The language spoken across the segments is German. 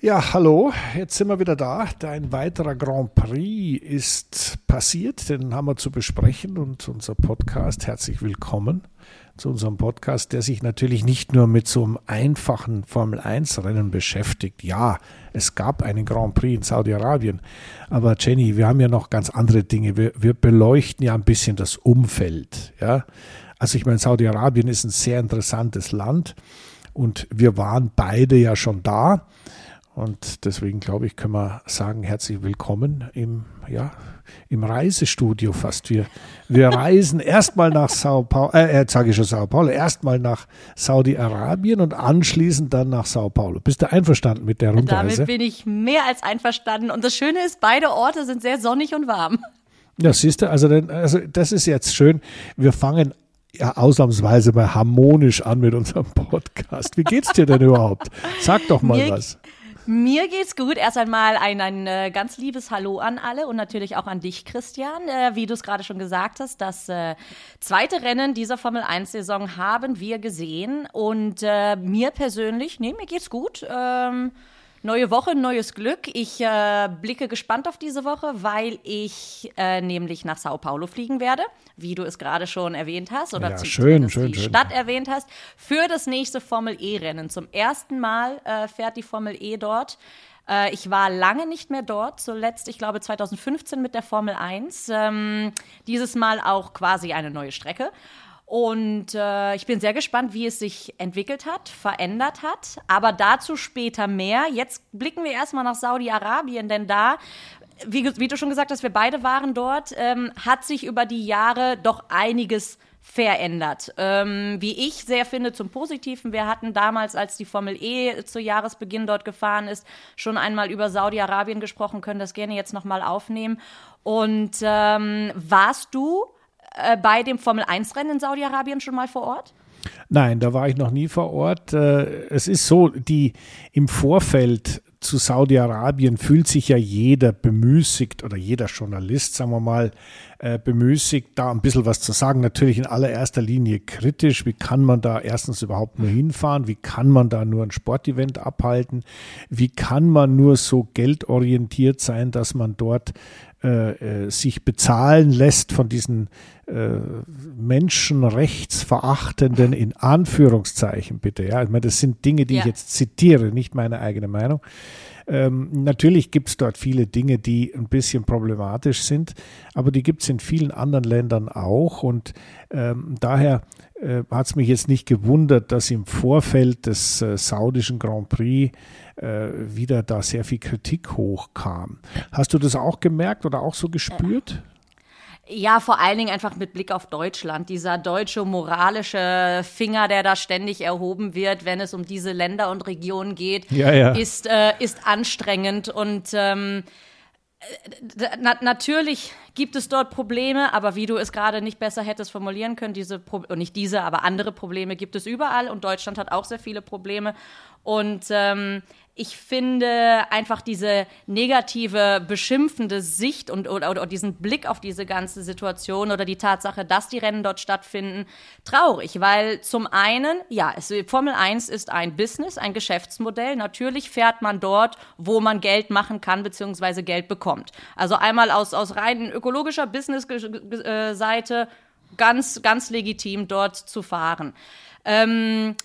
Ja, hallo, jetzt sind wir wieder da. Ein weiterer Grand Prix ist passiert, den haben wir zu besprechen und unser Podcast, herzlich willkommen zu unserem Podcast, der sich natürlich nicht nur mit so einem einfachen Formel-1-Rennen beschäftigt. Ja, es gab einen Grand Prix in Saudi-Arabien, aber Jenny, wir haben ja noch ganz andere Dinge. Wir, wir beleuchten ja ein bisschen das Umfeld. Ja? Also ich meine, Saudi-Arabien ist ein sehr interessantes Land und wir waren beide ja schon da. Und deswegen glaube ich, können wir sagen, herzlich willkommen im, ja, im Reisestudio fast. Wir, wir reisen erstmal nach Sao Paulo, äh, sage ich schon Sao Paulo, erstmal nach Saudi-Arabien und anschließend dann nach Sao Paulo. Bist du einverstanden mit der Rundreise? Damit bin ich mehr als einverstanden. Und das Schöne ist, beide Orte sind sehr sonnig und warm. Ja, siehst du, also, also das ist jetzt schön. Wir fangen ja, ausnahmsweise mal harmonisch an mit unserem Podcast. Wie geht's dir denn überhaupt? Sag doch mal Mir, was. Mir geht's gut. Erst einmal ein, ein äh, ganz liebes Hallo an alle und natürlich auch an dich, Christian. Äh, wie du es gerade schon gesagt hast, das äh, zweite Rennen dieser Formel 1-Saison haben wir gesehen. Und äh, mir persönlich, nee, mir geht's gut. Ähm, Neue Woche, neues Glück. Ich äh, blicke gespannt auf diese Woche, weil ich äh, nämlich nach Sao Paulo fliegen werde, wie du es gerade schon erwähnt hast oder ja, schön, schön, die schön. Stadt erwähnt hast, für das nächste Formel E-Rennen. Zum ersten Mal äh, fährt die Formel E dort. Äh, ich war lange nicht mehr dort, zuletzt, ich glaube 2015 mit der Formel 1. Ähm, dieses Mal auch quasi eine neue Strecke. Und äh, ich bin sehr gespannt, wie es sich entwickelt hat, verändert hat. Aber dazu später mehr. Jetzt blicken wir erstmal nach Saudi-Arabien, denn da, wie, wie, du schon gesagt hast, wir beide waren dort, ähm, hat sich über die Jahre doch einiges verändert. Ähm, wie ich sehr finde, zum Positiven. Wir hatten damals, als die Formel E zu Jahresbeginn dort gefahren ist, schon einmal über Saudi-Arabien gesprochen, können das gerne jetzt nochmal aufnehmen. Und ähm, warst du äh, bei dem Formel-1-Rennen in Saudi-Arabien schon mal vor Ort? Nein, da war ich noch nie vor Ort. Äh, es ist so, die im Vorfeld zu Saudi-Arabien fühlt sich ja jeder bemüßigt oder jeder Journalist, sagen wir mal, äh, bemüßigt, da ein bisschen was zu sagen. Natürlich in allererster Linie kritisch. Wie kann man da erstens überhaupt nur hinfahren? Wie kann man da nur ein Sportevent abhalten? Wie kann man nur so geldorientiert sein, dass man dort äh, äh, sich bezahlen lässt von diesen äh, menschenrechtsverachtenden, in Anführungszeichen bitte. Ja, ich meine, das sind Dinge, die ja. ich jetzt zitiere, nicht meine eigene Meinung. Ähm, natürlich gibt es dort viele Dinge, die ein bisschen problematisch sind, aber die gibt es in vielen anderen Ländern auch. Und ähm, daher äh, hat es mich jetzt nicht gewundert, dass im Vorfeld des äh, saudischen Grand Prix äh, wieder da sehr viel Kritik hochkam. Hast du das auch gemerkt oder auch so gespürt? Ja, vor allen Dingen einfach mit Blick auf Deutschland. Dieser deutsche moralische Finger, der da ständig erhoben wird, wenn es um diese Länder und Regionen geht, ja, ja. Ist, äh, ist anstrengend. Und ähm, äh, na natürlich gibt es dort Probleme, aber wie du es gerade nicht besser hättest formulieren können, diese Pro nicht diese, aber andere Probleme gibt es überall und Deutschland hat auch sehr viele Probleme. Und ähm, ich finde einfach diese negative, beschimpfende Sicht und oder, oder, diesen Blick auf diese ganze Situation oder die Tatsache, dass die Rennen dort stattfinden, traurig, weil zum einen, ja, es, Formel 1 ist ein Business, ein Geschäftsmodell. Natürlich fährt man dort, wo man Geld machen kann bzw. Geld bekommt. Also einmal aus, aus rein ökologischer Business-Seite ganz, ganz legitim dort zu fahren. Ähm,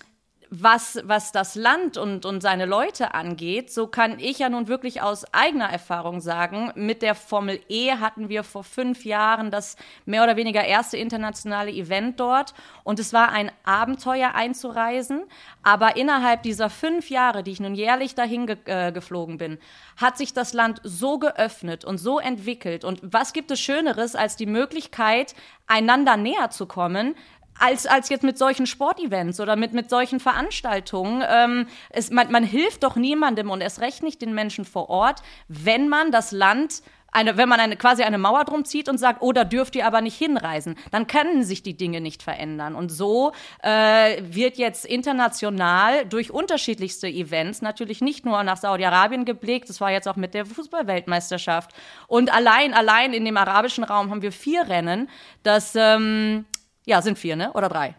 was, was das Land und, und seine Leute angeht, so kann ich ja nun wirklich aus eigener Erfahrung sagen, mit der Formel E hatten wir vor fünf Jahren das mehr oder weniger erste internationale Event dort. Und es war ein Abenteuer einzureisen, aber innerhalb dieser fünf Jahre, die ich nun jährlich dahin ge äh, geflogen bin, hat sich das Land so geöffnet und so entwickelt. Und was gibt es Schöneres als die Möglichkeit, einander näher zu kommen, als, als jetzt mit solchen Sportevents oder mit, mit solchen Veranstaltungen. Ähm, es, man, man hilft doch niemandem und erst recht nicht den Menschen vor Ort, wenn man das Land eine, wenn man eine, quasi eine Mauer drum zieht und sagt, oh, da dürft ihr aber nicht hinreisen, dann können sich die Dinge nicht verändern. Und so äh, wird jetzt international durch unterschiedlichste Events natürlich nicht nur nach Saudi-Arabien geblickt, das war jetzt auch mit der Fußballweltmeisterschaft. Und allein, allein in dem arabischen Raum haben wir vier Rennen, das ähm, ja, sind vier, ne? Oder drei?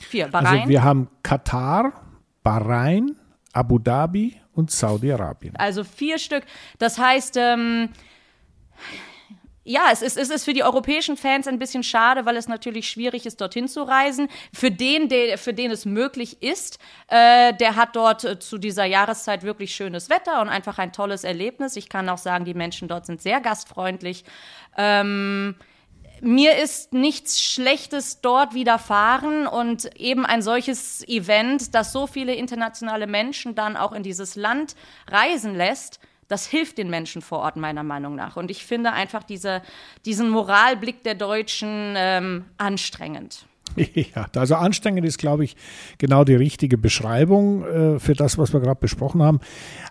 Vier. Bahrain. Also wir haben Katar, Bahrain, Abu Dhabi und Saudi-Arabien. Also vier Stück. Das heißt, ähm, ja, es ist, es ist für die europäischen Fans ein bisschen schade, weil es natürlich schwierig ist, dorthin zu reisen. Für den, der, für den es möglich ist, äh, der hat dort äh, zu dieser Jahreszeit wirklich schönes Wetter und einfach ein tolles Erlebnis. Ich kann auch sagen, die Menschen dort sind sehr gastfreundlich. Ähm, mir ist nichts Schlechtes dort widerfahren und eben ein solches Event, das so viele internationale Menschen dann auch in dieses Land reisen lässt, das hilft den Menschen vor Ort meiner Meinung nach. Und ich finde einfach diese, diesen Moralblick der Deutschen ähm, anstrengend. Ja, also anstrengend ist, glaube ich, genau die richtige Beschreibung äh, für das, was wir gerade besprochen haben.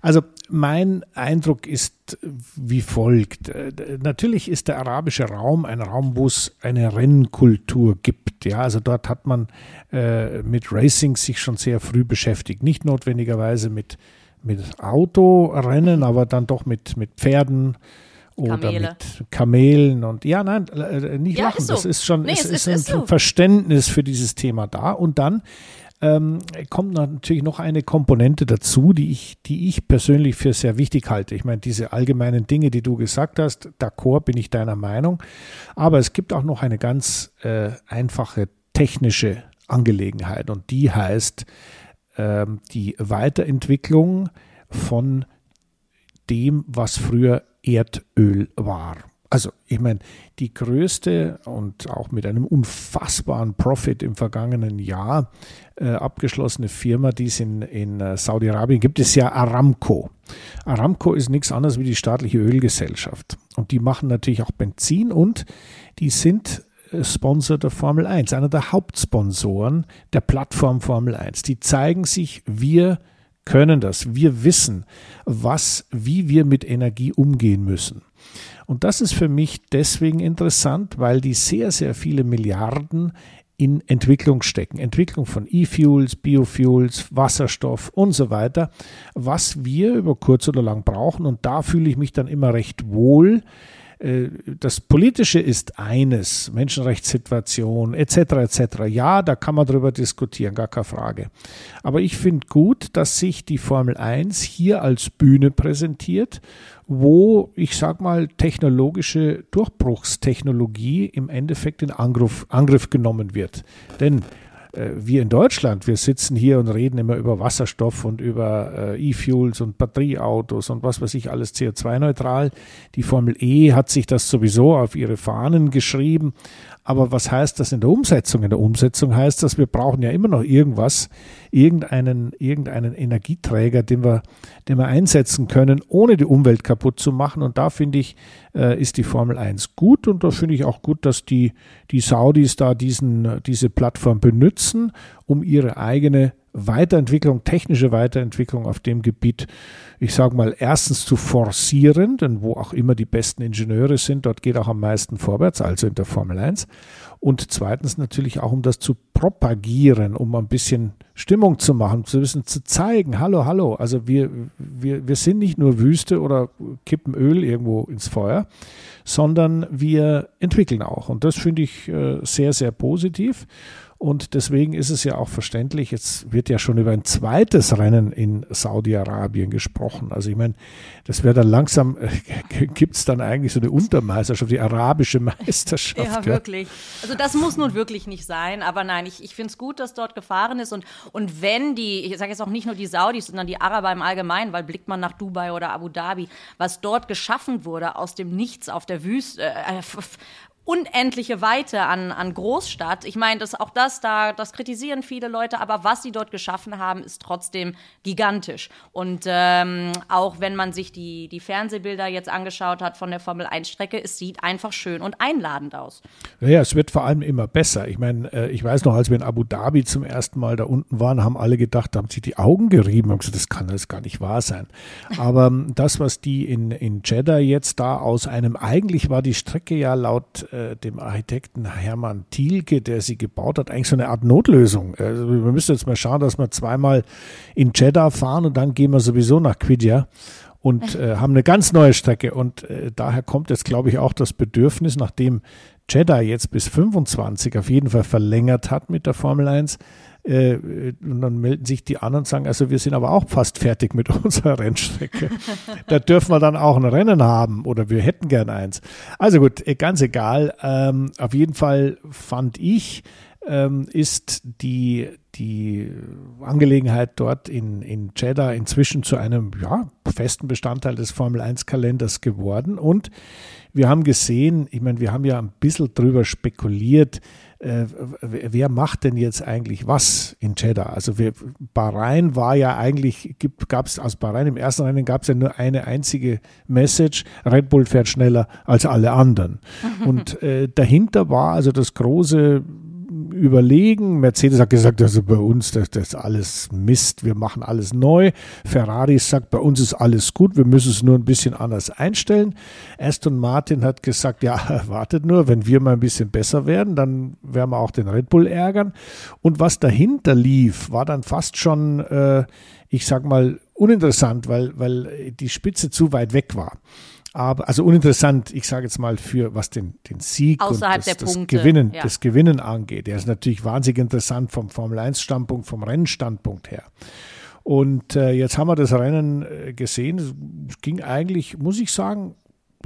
Also mein Eindruck ist wie folgt. Äh, natürlich ist der arabische Raum ein Raum, wo es eine Rennkultur gibt. Ja, also dort hat man äh, mit Racing sich schon sehr früh beschäftigt. Nicht notwendigerweise mit mit Autorennen, aber dann doch mit, mit Pferden oder Kamele. mit Kamelen und ja, nein, äh, nicht ja, lachen. Ist so. Das ist schon, nee, es, ist, ist, ein so. Verständnis für dieses Thema da. Und dann ähm, kommt natürlich noch eine Komponente dazu, die ich, die ich persönlich für sehr wichtig halte. Ich meine, diese allgemeinen Dinge, die du gesagt hast, d'accord bin ich deiner Meinung. Aber es gibt auch noch eine ganz äh, einfache technische Angelegenheit und die heißt, ähm, die Weiterentwicklung von dem, was früher Erdöl war. Also ich meine, die größte und auch mit einem unfassbaren Profit im vergangenen Jahr äh, abgeschlossene Firma, die es in, in äh, Saudi-Arabien gibt, ist ja Aramco. Aramco ist nichts anderes wie die staatliche Ölgesellschaft. Und die machen natürlich auch Benzin und die sind Sponsor der Formel 1, einer der Hauptsponsoren der Plattform Formel 1. Die zeigen sich, wir können das, wir wissen, was, wie wir mit Energie umgehen müssen. Und das ist für mich deswegen interessant, weil die sehr, sehr viele Milliarden in Entwicklung stecken. Entwicklung von E-Fuels, Biofuels, Wasserstoff und so weiter, was wir über kurz oder lang brauchen. Und da fühle ich mich dann immer recht wohl, das Politische ist eines, Menschenrechtssituation etc. etc. Ja, da kann man drüber diskutieren, gar keine Frage. Aber ich finde gut, dass sich die Formel 1 hier als Bühne präsentiert, wo ich sag mal technologische Durchbruchstechnologie im Endeffekt in Angriff, Angriff genommen wird. Denn äh, wir in Deutschland, wir sitzen hier und reden immer über Wasserstoff und über äh, E-Fuels und Batterieautos und was weiß ich, alles CO2-neutral. Die Formel E hat sich das sowieso auf ihre Fahnen geschrieben. Aber was heißt das in der Umsetzung? In der Umsetzung heißt das, wir brauchen ja immer noch irgendwas, irgendeinen, irgendeinen Energieträger, den wir, den wir einsetzen können, ohne die Umwelt kaputt zu machen. Und da finde ich, äh, ist die Formel 1 gut. Und da finde ich auch gut, dass die, die Saudis da diesen, diese Plattform benutzen, um ihre eigene Weiterentwicklung, technische Weiterentwicklung auf dem Gebiet, ich sage mal, erstens zu forcieren, denn wo auch immer die besten Ingenieure sind, dort geht auch am meisten vorwärts, also in der Formel 1. Und zweitens natürlich auch, um das zu propagieren, um ein bisschen Stimmung zu machen, zu wissen, zu zeigen, hallo, hallo, also wir, wir, wir sind nicht nur Wüste oder kippen Öl irgendwo ins Feuer, sondern wir entwickeln auch. Und das finde ich äh, sehr, sehr positiv. Und deswegen ist es ja auch verständlich, jetzt wird ja schon über ein zweites Rennen in Saudi-Arabien gesprochen. Also ich meine, das wäre dann langsam, äh, gibt es dann eigentlich so eine Untermeisterschaft, die arabische Meisterschaft. Ja, ja, wirklich. Also das muss nun wirklich nicht sein, aber nein, ich, ich finde es gut, dass dort gefahren ist. Und, und wenn die, ich sage jetzt auch nicht nur die Saudis, sondern die Araber im Allgemeinen, weil blickt man nach Dubai oder Abu Dhabi, was dort geschaffen wurde aus dem Nichts auf der Wüste, äh, unendliche Weite an, an Großstadt. Ich meine, das, auch das, da, das kritisieren viele Leute, aber was sie dort geschaffen haben, ist trotzdem gigantisch. Und ähm, auch wenn man sich die, die Fernsehbilder jetzt angeschaut hat von der Formel 1-Strecke, es sieht einfach schön und einladend aus. Ja, es wird vor allem immer besser. Ich meine, äh, ich weiß noch, als wir in Abu Dhabi zum ersten Mal da unten waren, haben alle gedacht, da haben sich die Augen gerieben und gesagt, das kann das gar nicht wahr sein. Aber ähm, das, was die in, in Jeddah jetzt da aus einem, eigentlich war die Strecke ja laut äh, dem Architekten Hermann Thielke, der sie gebaut hat, eigentlich so eine Art Notlösung. Also wir müssen jetzt mal schauen, dass wir zweimal in Jeddah fahren und dann gehen wir sowieso nach Qidja und äh, haben eine ganz neue Strecke. Und äh, daher kommt jetzt, glaube ich, auch das Bedürfnis, nachdem Jeddah jetzt bis 25 auf jeden Fall verlängert hat mit der Formel 1, Äh, und dann melden sich die anderen und sagen, also wir sind aber auch fast fertig mit unserer Rennstrecke. da dürfen wir dann auch ein Rennen haben oder wir hätten gern eins. Also gut, äh, ganz egal. Ähm, auf jeden Fall fand ich, ähm, ist die, die Angelegenheit dort in, in Jeddah inzwischen zu einem ja, festen Bestandteil des Formel 1 Kalenders geworden. Und wir haben gesehen, ich meine, wir haben ja ein bisschen drüber spekuliert, äh, wer macht denn jetzt eigentlich was in Jeddah? Also wir, Bahrain war ja eigentlich, gab es aus Bahrain im ersten Rennen gab es ja nur eine einzige Message, Red Bull fährt schneller als alle anderen. Und äh, dahinter war also das große überlegen. Mercedes hat gesagt, also bei uns, das, das ist alles Mist, wir machen alles neu. Ferrari sagt, bei uns ist alles gut, wir müssen es nur ein bisschen anders einstellen. Aston Martin hat gesagt, ja, wartet nur, wenn wir mal ein bisschen besser werden, dann werden wir auch den Red Bull ärgern. Und was dahinter lief, war dann fast schon, äh, ich sag mal, uninteressant, weil, weil die Spitze zu weit weg war aber also uninteressant, ich sage jetzt mal für was den, den Sieg Außerhalb und das, das Punkte, Gewinnen, ja. das Gewinnen angeht. Der ist natürlich wahnsinnig interessant vom Formel 1 Standpunkt, vom Rennstandpunkt her. Und äh, jetzt haben wir das Rennen äh, gesehen. Es ging eigentlich, muss ich sagen,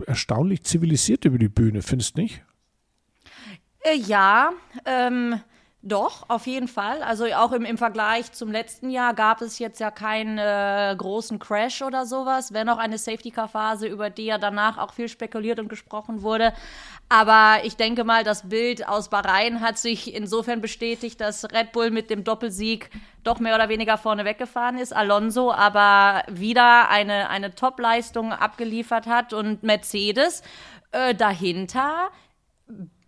erstaunlich zivilisiert über die Bühne, findest du nicht? Äh, ja, ähm, doch, auf jeden Fall. Also auch im, im Vergleich zum letzten Jahr gab es jetzt ja keinen äh, großen Crash oder sowas, wenn auch eine Safety-Car-Phase, über die ja danach auch viel spekuliert und gesprochen wurde. Aber ich denke mal, das Bild aus Bahrain hat sich insofern bestätigt, dass Red Bull mit dem Doppelsieg doch mehr oder weniger vorne weggefahren ist. Alonso aber wieder eine, eine Top-Leistung abgeliefert hat und Mercedes äh, dahinter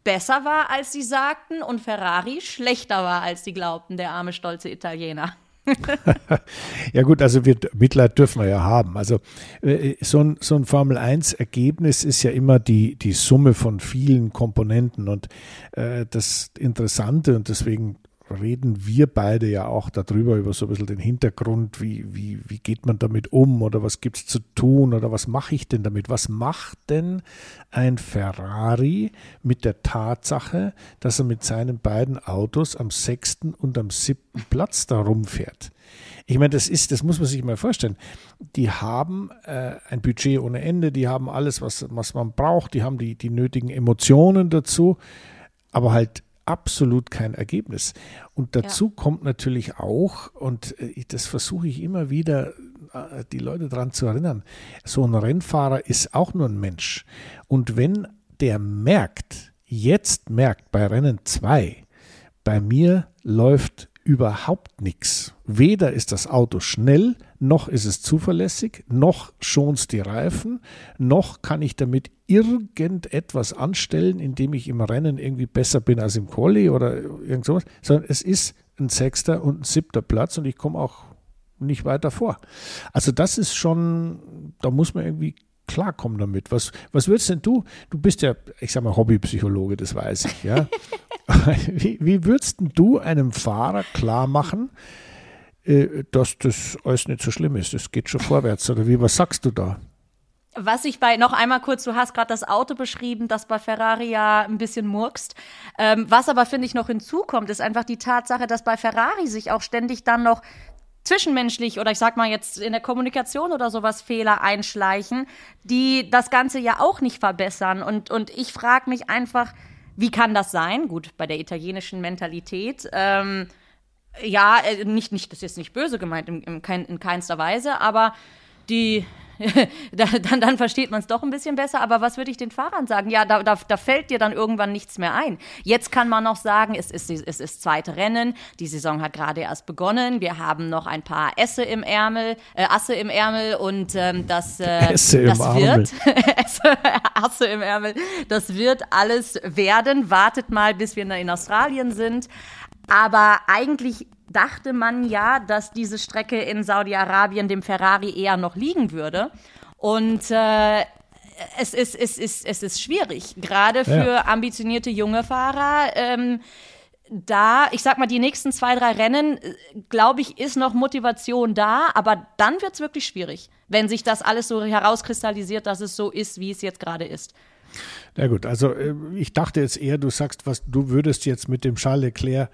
besser war, als sie sagten, und Ferrari schlechter war, als sie glaubten, der arme, stolze Italiener. ja gut, also wir, Mitleid dürfen wir ja haben. Also äh, so ein, so ein Formel-1-Ergebnis ist ja immer die, die Summe von vielen Komponenten. Und äh, das Interessante, und deswegen reden wir beide ja auch darüber, über so ein bisschen den Hintergrund, wie, wie, wie geht man damit um oder was gibt es zu tun oder was mache ich denn damit? Was macht denn ein Ferrari mit der Tatsache, dass er mit seinen beiden Autos am sechsten und am siebten Platz da rumfährt? Ich meine, das ist, das muss man sich mal vorstellen. Die haben äh, ein Budget ohne Ende, die haben alles, was, was man braucht, die haben die, die nötigen Emotionen dazu, aber halt absolut kein Ergebnis. Und dazu ja. kommt natürlich auch, und äh, das versuche ich immer wieder, äh, die Leute daran zu erinnern, so ein Rennfahrer ist auch nur ein Mensch. Und wenn der merkt, jetzt merkt bei Rennen 2, bei mir läuft überhaupt nichts. Weder ist das Auto schnell, noch ist es zuverlässig, noch schont es die Reifen, noch kann ich damit irgendetwas anstellen, indem ich im Rennen irgendwie besser bin als im Quali oder irgend sowas, sondern es ist ein sechster und ein siebter Platz und ich komme auch nicht weiter vor. Also das ist schon, da muss man irgendwie klarkommen damit. Was, was würdest denn du, du bist ja, ich sag mal, Hobbypsychologe, das weiß ich, ja. wie, wie würdest du einem Fahrer klar machen, dass das alles nicht so schlimm ist? Es geht schon vorwärts. Oder wie, was sagst du da? Was ich bei, noch einmal kurz, du hast gerade das Auto beschrieben, das bei Ferrari ja ein bisschen murkst. Ähm, was aber, finde ich, noch hinzukommt, ist einfach die Tatsache, dass bei Ferrari sich auch ständig dann noch zwischenmenschlich oder ich sag mal jetzt in der Kommunikation oder sowas Fehler einschleichen, die das Ganze ja auch nicht verbessern. Und, und ich frage mich einfach, wie kann das sein? Gut, bei der italienischen Mentalität. Ähm, ja, äh, nicht, nicht, das ist nicht böse gemeint in, in, in keinster Weise, aber die, dann, dann versteht man es doch ein bisschen besser. Aber was würde ich den Fahrern sagen? Ja, da, da, da fällt dir dann irgendwann nichts mehr ein. Jetzt kann man noch sagen, es ist, es ist zweite Rennen. Die Saison hat gerade erst begonnen. Wir haben noch ein paar Esse im Ärmel, äh, Asse im Ärmel und ähm, das, äh, Esse das im wird Esse, Asse im Ärmel. Das wird alles werden. Wartet mal, bis wir in Australien sind. Aber eigentlich dachte man ja, dass diese Strecke in Saudi-Arabien dem Ferrari eher noch liegen würde. Und äh, es, ist, es, ist, es ist schwierig, gerade für ja. ambitionierte junge Fahrer. Ähm, da, ich sag mal, die nächsten zwei, drei Rennen, äh, glaube ich, ist noch Motivation da, aber dann wird es wirklich schwierig, wenn sich das alles so herauskristallisiert, dass es so ist, wie es jetzt gerade ist. Na gut, also äh, ich dachte jetzt eher, du sagst, was du würdest jetzt mit dem Charles Leclerc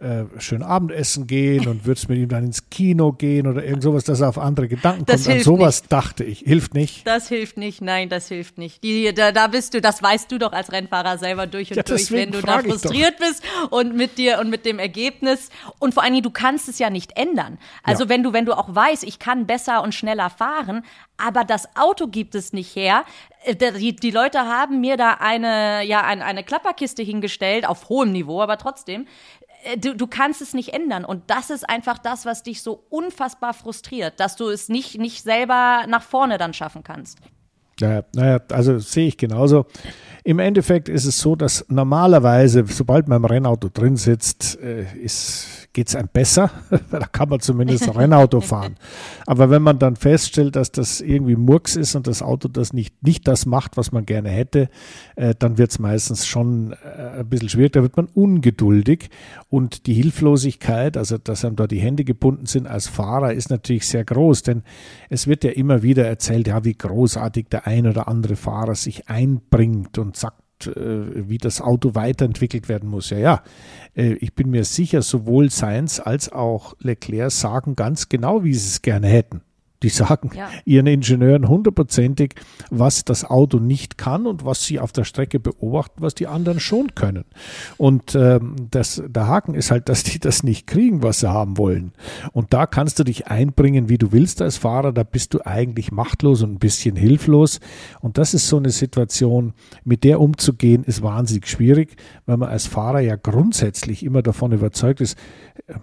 äh, schön Abendessen gehen und würdest mit ihm dann ins Kino gehen oder irgend sowas, dass er auf andere Gedanken das kommt. An sowas nicht. dachte ich. Hilft nicht? Das hilft nicht, nein, das hilft nicht. Die, da, da bist du, das weißt du doch als Rennfahrer selber durch und ja, durch, wenn du da frustriert bist und mit dir und mit dem Ergebnis. Und vor allen Dingen, du kannst es ja nicht ändern. Also ja. wenn du, wenn du auch weißt, ich kann besser und schneller fahren, aber das Auto gibt es nicht her. Äh, die, die Leute haben mir da eine, ja, eine, eine Klapperkiste hingestellt, auf hohem Niveau, aber trotzdem. Äh, du, du kannst es nicht ändern. Und das ist einfach das, was dich so unfassbar frustriert, dass du es nicht, nicht selber nach vorne dann schaffen kannst. Ja, naja, also sehe ich genauso. Im Endeffekt ist es so, dass normalerweise, sobald man im Rennauto drin sitzt, äh, geht es einem besser, da kann man zumindest Rennauto fahren. Aber wenn man dann feststellt, dass das irgendwie Murks ist und das Auto das nicht, nicht das macht, was man gerne hätte, äh, dann wird es meistens schon äh, ein bisschen schwierig, da wird man ungeduldig und die Hilflosigkeit, also dass einem da die Hände gebunden sind als Fahrer, ist natürlich sehr groß, denn es wird ja immer wieder erzählt, ja, wie großartig der ein oder andere Fahrer sich einbringt und sagt, äh, wie das Auto weiterentwickelt werden muss. Ja, ja, äh, ich bin mir sicher, sowohl Sainz als auch Leclerc sagen ganz genau, wie sie es gerne hätten. Die sagen ja. ihren Ingenieuren hundertprozentig, was das Auto nicht kann und was sie auf der Strecke beobachten, was die anderen schon können. Und ähm, das, der Haken ist halt, dass die das nicht kriegen, was sie haben wollen. Und da kannst du dich einbringen, wie du willst als Fahrer. Da bist du eigentlich machtlos und ein bisschen hilflos. Und das ist so eine Situation, mit der umzugehen, ist wahnsinnig schwierig, weil man als Fahrer ja grundsätzlich immer davon überzeugt ist,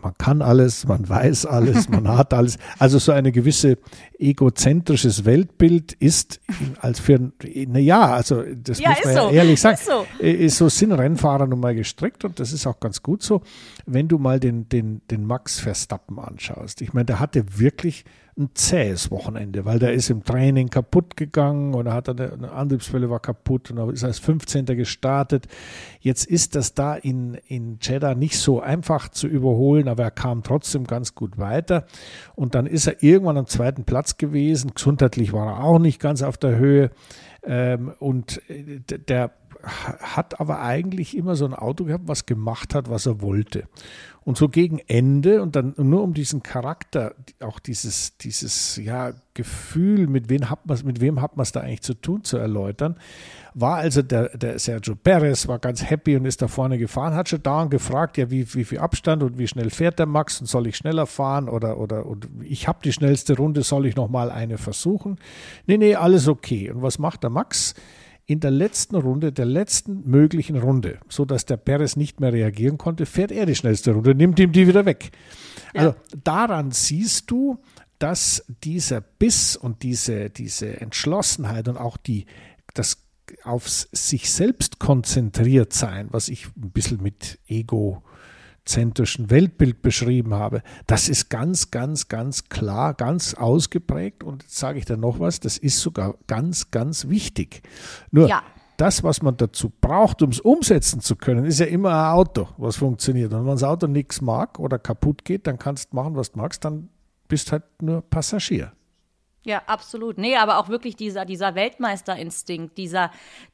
man kann alles, man weiß alles, man hat alles. Also so eine gewisse egozentrisches Weltbild ist als für, na ja, also das ja, muss man ja so. ehrlich sagen, ist so. ist so sind Rennfahrer nun mal gestrickt und das ist auch ganz gut so. Wenn du mal den, den, den Max Verstappen anschaust, ich meine, der hatte wirklich ein zähes Wochenende, weil der ist im Training kaputt gegangen oder hat eine, eine Antriebswelle war kaputt und ist als 15. gestartet. Jetzt ist das da in, in Jeddah nicht so einfach zu überholen, aber er kam trotzdem ganz gut weiter. Und dann ist er irgendwann am zweiten Platz gewesen. Gesundheitlich war er auch nicht ganz auf der Höhe. Ähm, und äh, der hat aber eigentlich immer so ein Auto gehabt, was gemacht hat, was er wollte. Und so gegen Ende und dann nur um diesen Charakter, auch dieses, dieses ja, Gefühl, mit wem hat man es da eigentlich zu tun, zu erläutern, war also der, der Sergio Perez, war ganz happy und ist da vorne gefahren, hat schon dauernd gefragt, ja, wie, wie viel Abstand und wie schnell fährt der Max und soll ich schneller fahren oder, oder und ich habe die schnellste Runde, soll ich nochmal eine versuchen? Nee, nee, alles okay. Und was macht der Max? In der letzten Runde, der letzten möglichen Runde, so dass der Perez nicht mehr reagieren konnte, fährt er die schnellste Runde, nimmt ihm die wieder weg. Ja. Also daran siehst du, dass dieser Biss und diese, diese Entschlossenheit und auch die, das auf sich selbst konzentriert sein, was ich ein bisschen mit Ego zentrischen Weltbild beschrieben habe, das ist ganz, ganz, ganz klar, ganz ausgeprägt. Und jetzt sage ich da noch was, das ist sogar ganz, ganz wichtig. Nur ja. das, was man dazu braucht, um es umsetzen zu können, ist ja immer ein Auto, was funktioniert. Und wenn das Auto nichts mag oder kaputt geht, dann kannst du machen, was du magst, dann bist halt nur Passagier. Ja, absolut. Nee, aber auch wirklich dieser, dieser Weltmeisterinstinkt, dieser,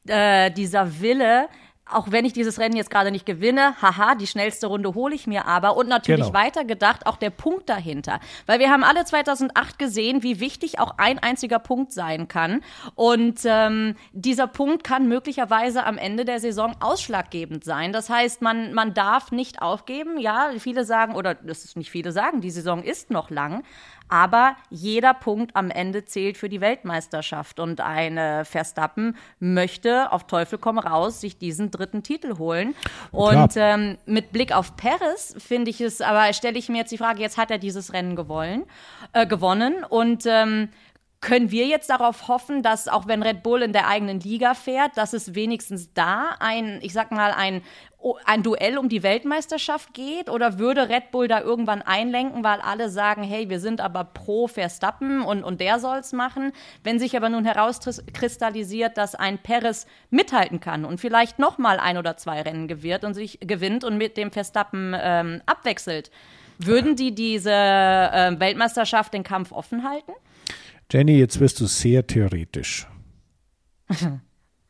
äh, dieser Wille, auch wenn ich dieses Rennen jetzt gerade nicht gewinne, haha, die schnellste Runde hole ich mir aber. Und natürlich genau. weitergedacht auch der Punkt dahinter. Weil wir haben alle 2008 gesehen, wie wichtig auch ein einziger Punkt sein kann. Und ähm, dieser Punkt kann möglicherweise am Ende der Saison ausschlaggebend sein. Das heißt, man, man darf nicht aufgeben. Ja, viele sagen, oder das ist nicht viele sagen, die Saison ist noch lang. Aber jeder Punkt am Ende zählt für die Weltmeisterschaft. Und eine Verstappen möchte auf Teufel komm raus sich diesen dritten Titel holen. Und ähm, mit Blick auf Paris finde ich es, aber stelle ich mir jetzt die Frage, jetzt hat er dieses Rennen gewollen, äh, gewonnen. Und ähm, können wir jetzt darauf hoffen, dass auch wenn Red Bull in der eigenen Liga fährt, dass es wenigstens da ein, ich sag mal, ein, ein Duell um die Weltmeisterschaft geht? Oder würde Red Bull da irgendwann einlenken, weil alle sagen, hey, wir sind aber pro Verstappen und, und der soll's machen? Wenn sich aber nun herauskristallisiert, dass ein Perez mithalten kann und vielleicht nochmal ein oder zwei Rennen gewinnt und sich gewinnt und mit dem Verstappen ähm, abwechselt, würden die diese äh, Weltmeisterschaft den Kampf offen halten? Jenny, jetzt wirst du sehr theoretisch.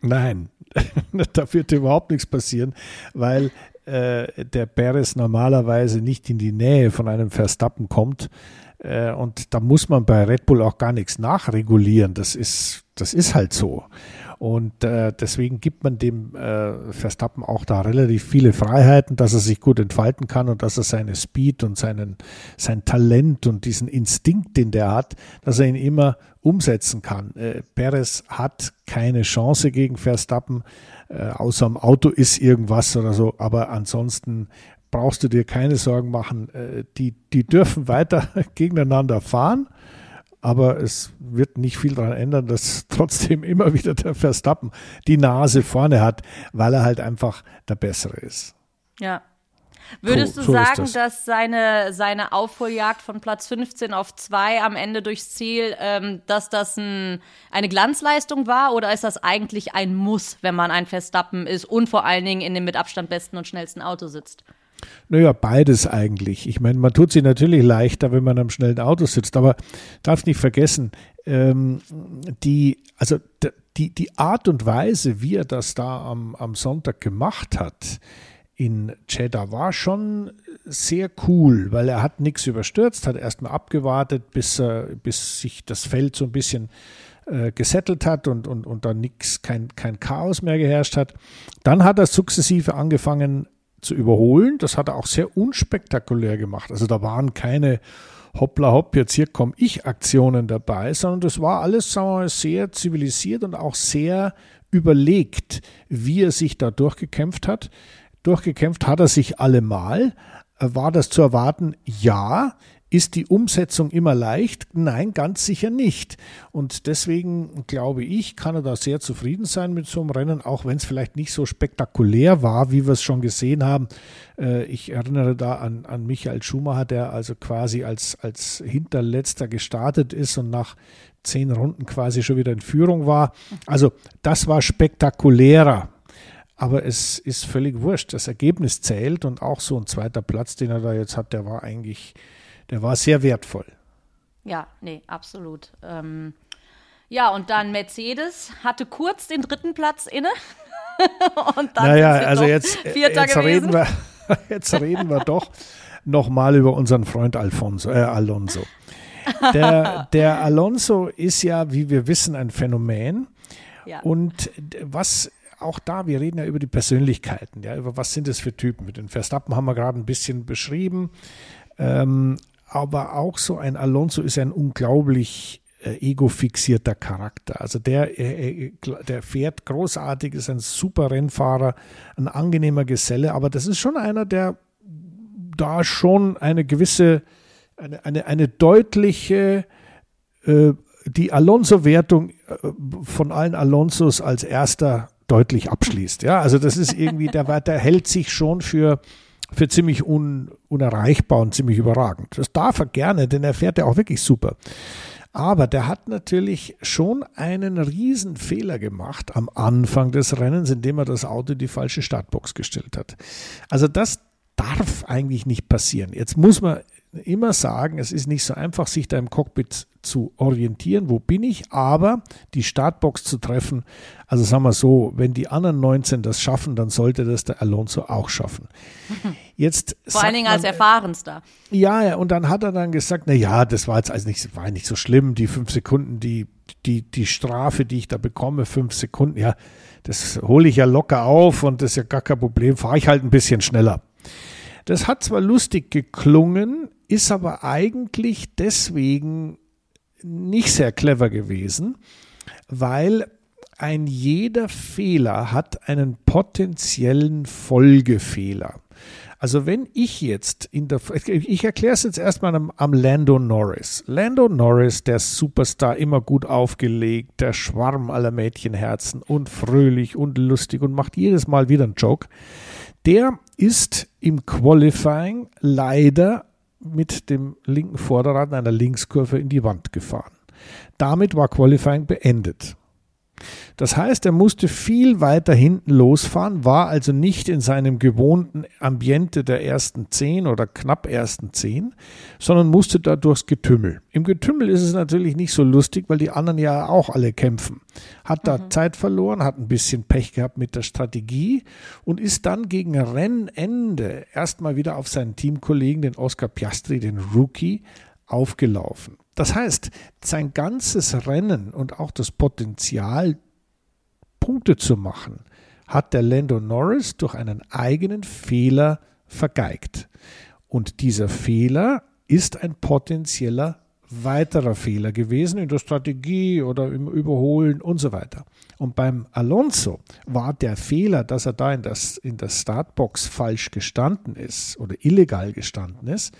Nein, da wird überhaupt nichts passieren, weil äh, der Perez normalerweise nicht in die Nähe von einem Verstappen kommt. Äh, und da muss man bei Red Bull auch gar nichts nachregulieren. Das ist, das ist halt so. Und äh, deswegen gibt man dem äh, Verstappen auch da relativ viele Freiheiten, dass er sich gut entfalten kann und dass er seine Speed und seinen, sein Talent und diesen Instinkt, den der hat, dass er ihn immer umsetzen kann. Äh, Perez hat keine Chance gegen Verstappen, äh, außer am Auto ist irgendwas oder so, aber ansonsten brauchst du dir keine Sorgen machen. Äh, die, die dürfen weiter gegeneinander fahren aber es wird nicht viel daran ändern, dass trotzdem immer wieder der Verstappen die Nase vorne hat, weil er halt einfach der Bessere ist. Ja. Würdest so, du sagen, das. dass seine, seine Aufholjagd von Platz 15 auf 2 am Ende durchs Ziel, ähm, dass das ein, eine Glanzleistung war oder ist das eigentlich ein Muss, wenn man ein Verstappen ist und vor allen Dingen in dem mit Abstand besten und schnellsten Auto sitzt? Naja, beides eigentlich. Ich meine, man tut sich natürlich leichter, wenn man am schnellen Auto sitzt, aber darf nicht vergessen, ähm, die, also die, die Art und Weise, wie er das da am, am Sonntag gemacht hat in Jeddah, war schon sehr cool, weil er hat nichts überstürzt, hat erstmal abgewartet, bis, äh, bis sich das Feld so ein bisschen äh, gesettelt hat und, und, und dann nichts, kein, kein Chaos mehr geherrscht hat. Dann hat er sukzessive angefangen, zu überholen. Das hat er auch sehr unspektakulär gemacht. Also da waren keine Hoppla hopp, jetzt hier komme ich Aktionen dabei, sondern das war alles, sagen wir mal, sehr zivilisiert und auch sehr überlegt, wie er sich da durchgekämpft hat. Durchgekämpft hat er sich allemal. War das zu erwarten? Ja. Ist die Umsetzung immer leicht? Nein, ganz sicher nicht. Und deswegen glaube ich, kann er da sehr zufrieden sein mit so einem Rennen, auch wenn es vielleicht nicht so spektakulär war, wie wir es schon gesehen haben. Äh, ich erinnere da an, an Michael Schumacher, der also quasi als, als Hinterletzter gestartet ist und nach zehn Runden quasi schon wieder in Führung war. Also das war spektakulärer. Aber es ist völlig wurscht. Das Ergebnis zählt und auch so ein zweiter Platz, den er da jetzt hat, der war eigentlich der war sehr wertvoll. Ja, nee, absolut. Ähm, ja, und dann Mercedes hatte kurz den dritten Platz inne. und dann naja, also jetzt, Vierter jetzt reden wir, jetzt reden wir doch nochmal über unseren Freund Alfonso, äh, Alonso. Der, der Alonso ist ja, wie wir wissen, ein Phänomen. Ja. Und was auch da, wir reden ja über die Persönlichkeiten, ja, über was sind es für Typen. Mit den Verstappen haben wir gerade ein bisschen beschrieben. Ähm, aber auch so ein Alonso ist ein unglaublich äh, ego-fixierter Charakter. Also der, äh, der fährt großartig, ist ein super Rennfahrer, ein angenehmer Geselle, aber das ist schon einer, der da schon eine gewisse, eine, eine, eine deutliche, äh, die Alonso-Wertung äh, von allen Alonsos als erster deutlich abschließt. Ja, also das ist irgendwie, der, der hält sich schon für für ziemlich un, unerreichbar und ziemlich überragend. Das darf er gerne, denn er fährt ja auch wirklich super. Aber der hat natürlich schon einen riesen Fehler gemacht am Anfang des Rennens, indem er das Auto in die falsche Startbox gestellt hat. Also das darf eigentlich nicht passieren. Jetzt muss man immer sagen, es ist nicht so einfach, sich da im Cockpit zu orientieren, wo bin ich, aber die Startbox zu treffen, also sagen wir so, wenn die anderen 19 das schaffen, dann sollte das der Alonso auch schaffen. Jetzt Vor allen Dingen als Erfahrenster. Ja, ja, und dann hat er dann gesagt, na ja, das war jetzt also nicht, war nicht so schlimm, die fünf Sekunden, die, die, die Strafe, die ich da bekomme, fünf Sekunden, ja, das hole ich ja locker auf und das ist ja gar kein Problem, fahre ich halt ein bisschen schneller. Das hat zwar lustig geklungen, ist aber eigentlich deswegen nicht sehr clever gewesen, weil ein jeder Fehler hat einen potenziellen Folgefehler. Also wenn ich jetzt in der, ich erkläre es jetzt erstmal am, am, Lando Norris. Lando Norris, der Superstar, immer gut aufgelegt, der Schwarm aller Mädchenherzen und fröhlich und lustig und macht jedes Mal wieder einen Joke. Der ist im Qualifying leider mit dem linken Vorderrad in einer Linkskurve in die Wand gefahren. Damit war Qualifying beendet. Das heißt, er musste viel weiter hinten losfahren, war also nicht in seinem gewohnten Ambiente der ersten zehn oder knapp ersten zehn, sondern musste da durchs Getümmel. Im Getümmel ist es natürlich nicht so lustig, weil die anderen ja auch alle kämpfen. Hat da mhm. Zeit verloren, hat ein bisschen Pech gehabt mit der Strategie und ist dann gegen Rennende erstmal wieder auf seinen Teamkollegen, den Oscar Piastri, den Rookie, aufgelaufen. Das heißt, sein ganzes Rennen und auch das Potenzial, Punkte zu machen, hat der Lando Norris durch einen eigenen Fehler vergeigt. Und dieser Fehler ist ein potenzieller weiterer Fehler gewesen in der Strategie oder im Überholen und so weiter. Und beim Alonso war der Fehler, dass er da in, das, in der Startbox falsch gestanden ist oder illegal gestanden ist,